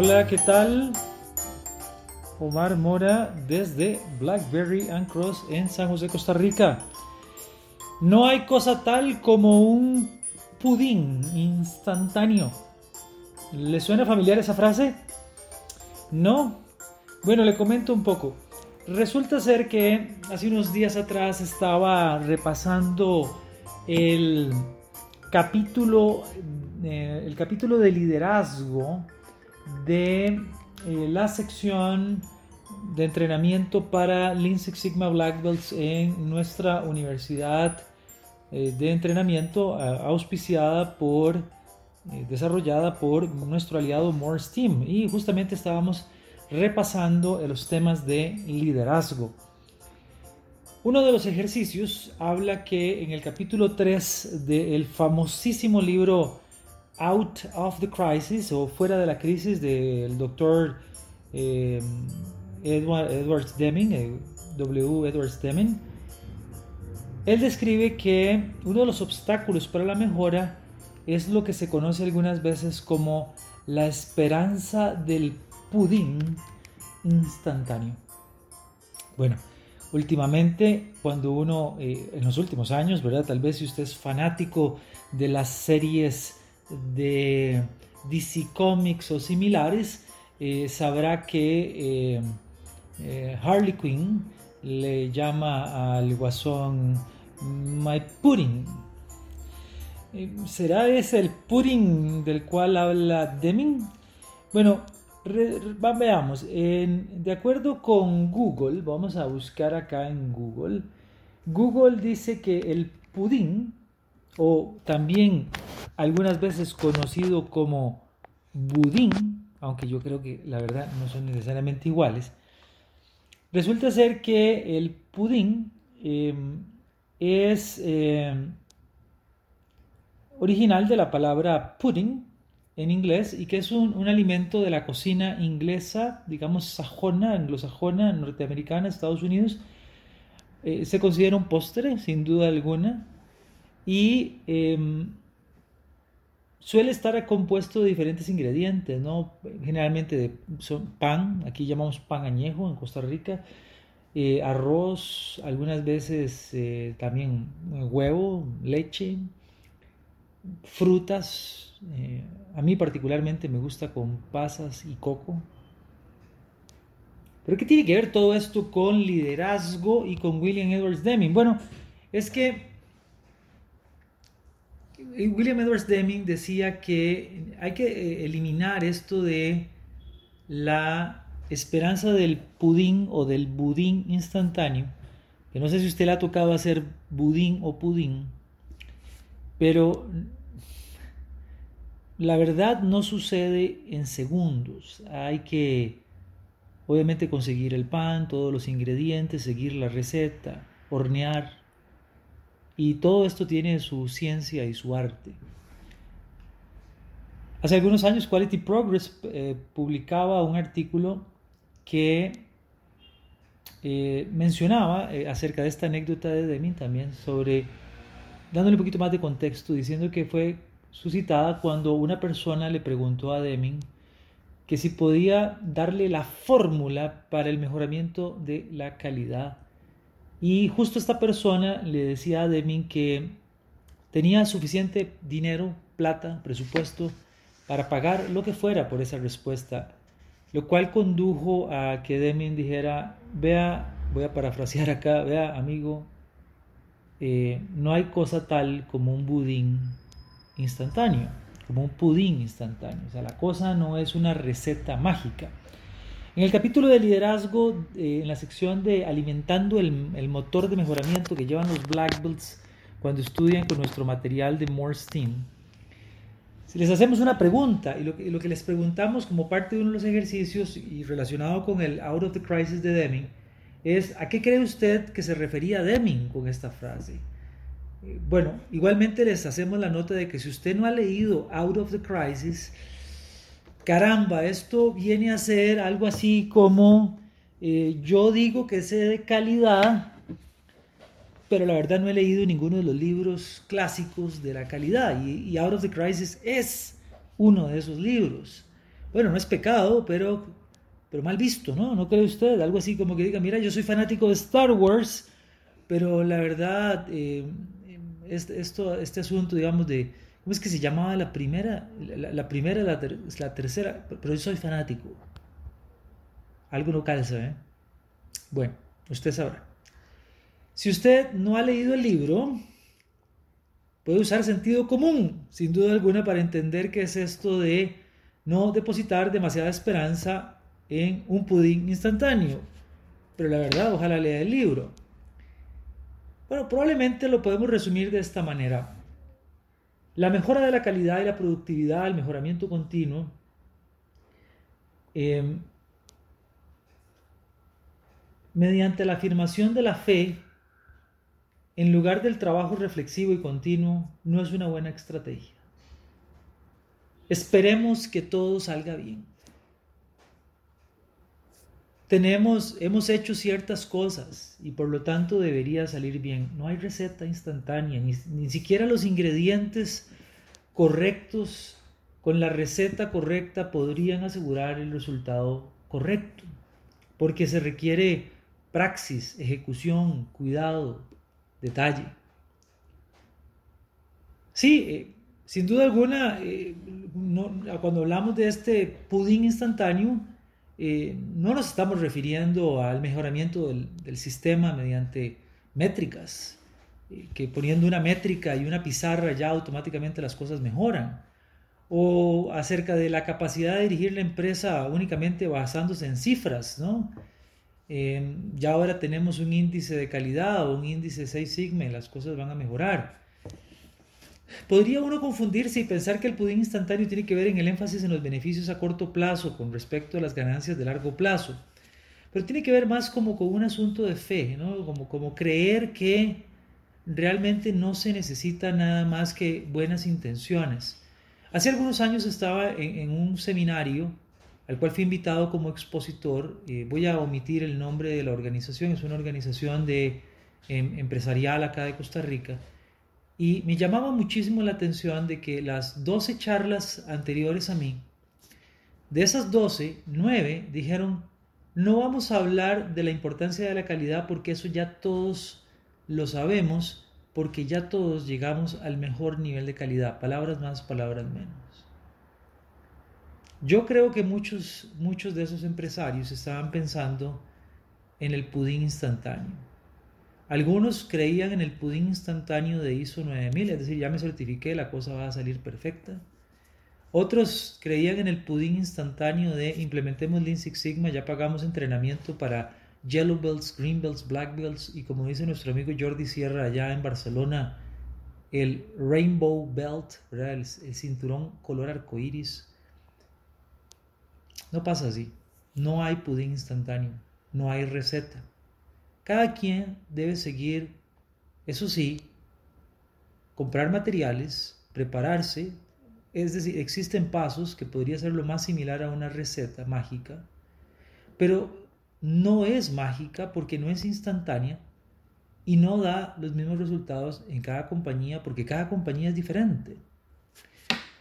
Hola, ¿qué tal? Omar Mora desde Blackberry and Cross en San José, Costa Rica. No hay cosa tal como un pudín instantáneo. ¿Le suena familiar esa frase? No. Bueno, le comento un poco. Resulta ser que hace unos días atrás estaba repasando el capítulo, eh, el capítulo de liderazgo de eh, la sección de entrenamiento para Lean Sigma Black Belts en nuestra universidad eh, de entrenamiento auspiciada por, eh, desarrollada por nuestro aliado Morse Team y justamente estábamos repasando los temas de liderazgo. Uno de los ejercicios habla que en el capítulo 3 del famosísimo libro Out of the Crisis o Fuera de la Crisis del doctor eh, Edward, Deming, eh, W. Edwards Deming, él describe que uno de los obstáculos para la mejora es lo que se conoce algunas veces como la esperanza del pudín instantáneo. Bueno, últimamente cuando uno, eh, en los últimos años, ¿verdad? Tal vez si usted es fanático de las series de DC Comics o similares, eh, sabrá que eh, eh, Harley Quinn le llama al guasón My Pudding. ¿Será ese el pudding del cual habla Deming? Bueno, veamos. de acuerdo con Google, vamos a buscar acá en Google. Google dice que el pudín o también algunas veces conocido como budín, aunque yo creo que la verdad no son necesariamente iguales, resulta ser que el pudín em, es em, original de la palabra pudding en inglés y que es un, alimento de la cocina inglesa, digamos sajona, anglosajona, norteamericana, Estados Unidos. Eh, se considera un postre, sin duda alguna, y em, suele estar compuesto de diferentes ingredientes, ¿no? Generalmente de pan, aquí llamamos pan añejo en Costa Rica, eh, arroz, algunas veces eh, también huevo, leche, frutas. Eh, a mí particularmente me gusta con pasas y coco. Pero ¿qué tiene que ver todo esto con liderazgo y con William Edwards Deming? Bueno, es que William Edwards Deming decía que hay que eh, eliminar esto de la esperanza del pudín o del budín instantáneo, que no sé si usted le ha tocado hacer budín o pudín, pero la verdad no sucede en segundos. Hay que, obviamente, conseguir el pan, todos los ingredientes, seguir la receta, hornear, y todo esto tiene su ciencia y su arte. Hace algunos años Quality Progress eh, publicaba un artículo que eh, mencionaba eh, acerca de esta anécdota de Deming también sobre, dándole un poquito más de contexto, diciendo que fue suscitada cuando una persona le preguntó a Deming que si podía darle la fórmula para el mejoramiento de la calidad y justo esta persona le decía a Deming que tenía suficiente dinero, plata, presupuesto para pagar lo que fuera por esa respuesta, lo cual condujo a que Deming dijera, vea, voy a parafrasear acá, vea amigo, eh, no hay cosa tal como un budín instantáneo, como un pudín instantáneo, o sea, la cosa no es una receta mágica. En el capítulo de liderazgo, eh, en la sección de alimentando el, el, motor de mejoramiento que llevan los Black Belts cuando estudian con nuestro material de Morse Team, les hacemos una pregunta y lo, y lo, que les preguntamos como parte de uno de los ejercicios y relacionado con el Out of the Crisis de Deming es ¿a qué cree usted que se refería Deming con esta frase? Eh, bueno, igualmente les hacemos la nota de que si usted no ha leído Out of the Crisis, caramba, esto viene a ser algo así como eh, yo digo que es de calidad, pero la verdad no he leído ninguno de los libros clásicos de la calidad y, Out of the Crisis es uno de esos libros. Bueno, no es pecado, pero, pero mal visto, ¿no? ¿No cree usted? Algo así como que diga, mira, yo soy fanático de Star Wars, pero la verdad, eh, esto, este asunto, digamos, de, ¿cómo es que se llamaba la primera? La, primera, la, tercera, pero yo soy fanático. Algo no calza, ¿eh? Bueno, usted sabrá. Si usted no ha leído el libro, puede usar sentido común, sin duda alguna, para entender qué es esto de no depositar demasiada esperanza en un pudín instantáneo. Pero la verdad, ojalá lea el libro. Bueno, probablemente lo podemos resumir de esta manera. La mejora de la calidad y la productividad, el mejoramiento continuo, eh, mediante la afirmación de la fe en lugar del trabajo reflexivo y continuo, no es una buena estrategia. Esperemos que todo salga bien. Tenemos, hemos hecho ciertas cosas y por lo tanto debería salir bien. No hay receta instantánea, ni, ni siquiera los ingredientes correctos con la receta correcta podrían asegurar el resultado correcto, porque se requiere praxis, ejecución, cuidado, detalle. Sí, eh, sin duda alguna, eh, cuando hablamos de este pudín instantáneo, eh, no nos estamos refiriendo al mejoramiento del, sistema mediante métricas, que poniendo una métrica y una pizarra ya automáticamente las cosas mejoran, o acerca de la capacidad de dirigir la empresa únicamente basándose en cifras, ¿no? Em, ya ahora tenemos un índice de calidad o un índice 6 sigma las cosas van a mejorar. Podría uno confundirse y pensar que el pudín instantáneo tiene que ver en el énfasis en los beneficios a corto plazo con respecto a las ganancias de largo plazo. Pero tiene que ver más como con un asunto de fe, ¿no? como, como creer que realmente no se necesita nada más que buenas intenciones. Hace algunos años estaba en, un seminario al cual fui invitado como expositor. Eh, voy a omitir el nombre de la organización, es una organización de, em, empresarial acá de Costa Rica. Y me llamaba muchísimo la atención de que las 12 charlas anteriores a mí, de esas 12, 9 dijeron, no vamos a hablar de la importancia de la calidad porque eso ya todos lo sabemos, porque ya todos llegamos al mejor nivel de calidad. Palabras más, palabras menos. Yo creo que muchos, muchos de esos empresarios estaban pensando en el pudín instantáneo. Algunos creían en el pudín instantáneo de ISO 9000, es decir, ya me certifiqué, la cosa va a salir perfecta. Otros creían en el pudín instantáneo de implementemos Lean Six Sigma, ya pagamos entrenamiento para Yellow Belts, Green Belts, Black Belts y como dice nuestro amigo Jordi Sierra allá en Barcelona, el Rainbow Belt, El, el cinturón color arcoíris no pasa así. No hay pudín instantáneo. No hay receta. Cada quien debe seguir, eso sí, comprar materiales, prepararse. Es decir, existen pasos que podría ser lo más similar a una receta mágica, pero no es mágica porque no es instantánea y no da los mismos resultados en cada compañía porque cada compañía es diferente.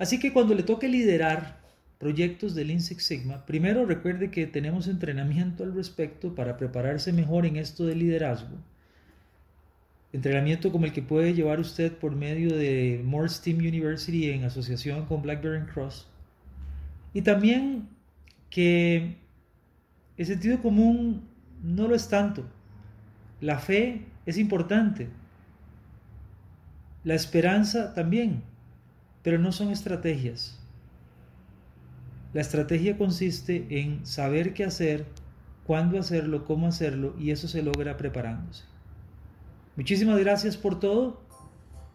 Así que cuando le toque liderar proyectos del Six Sigma, primero recuerde que tenemos entrenamiento al respecto para prepararse mejor en esto de liderazgo. Entrenamiento como el que puede llevar usted por medio de Morse Team University en asociación con Blackberry Cross. Y también que el sentido común no lo es tanto. La fe es importante. La esperanza también. Pero no son estrategias. La estrategia consiste en saber qué hacer, cuándo hacerlo, cómo hacerlo y eso se logra preparándose. Muchísimas gracias por todo.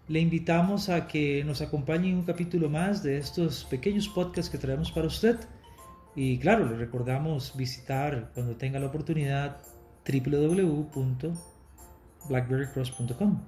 Le invitamos a que nos acompañe en un capítulo más de estos pequeños podcasts que traemos para usted. Y claro, le recordamos visitar cuando tenga la oportunidad www.blackberrycross.com.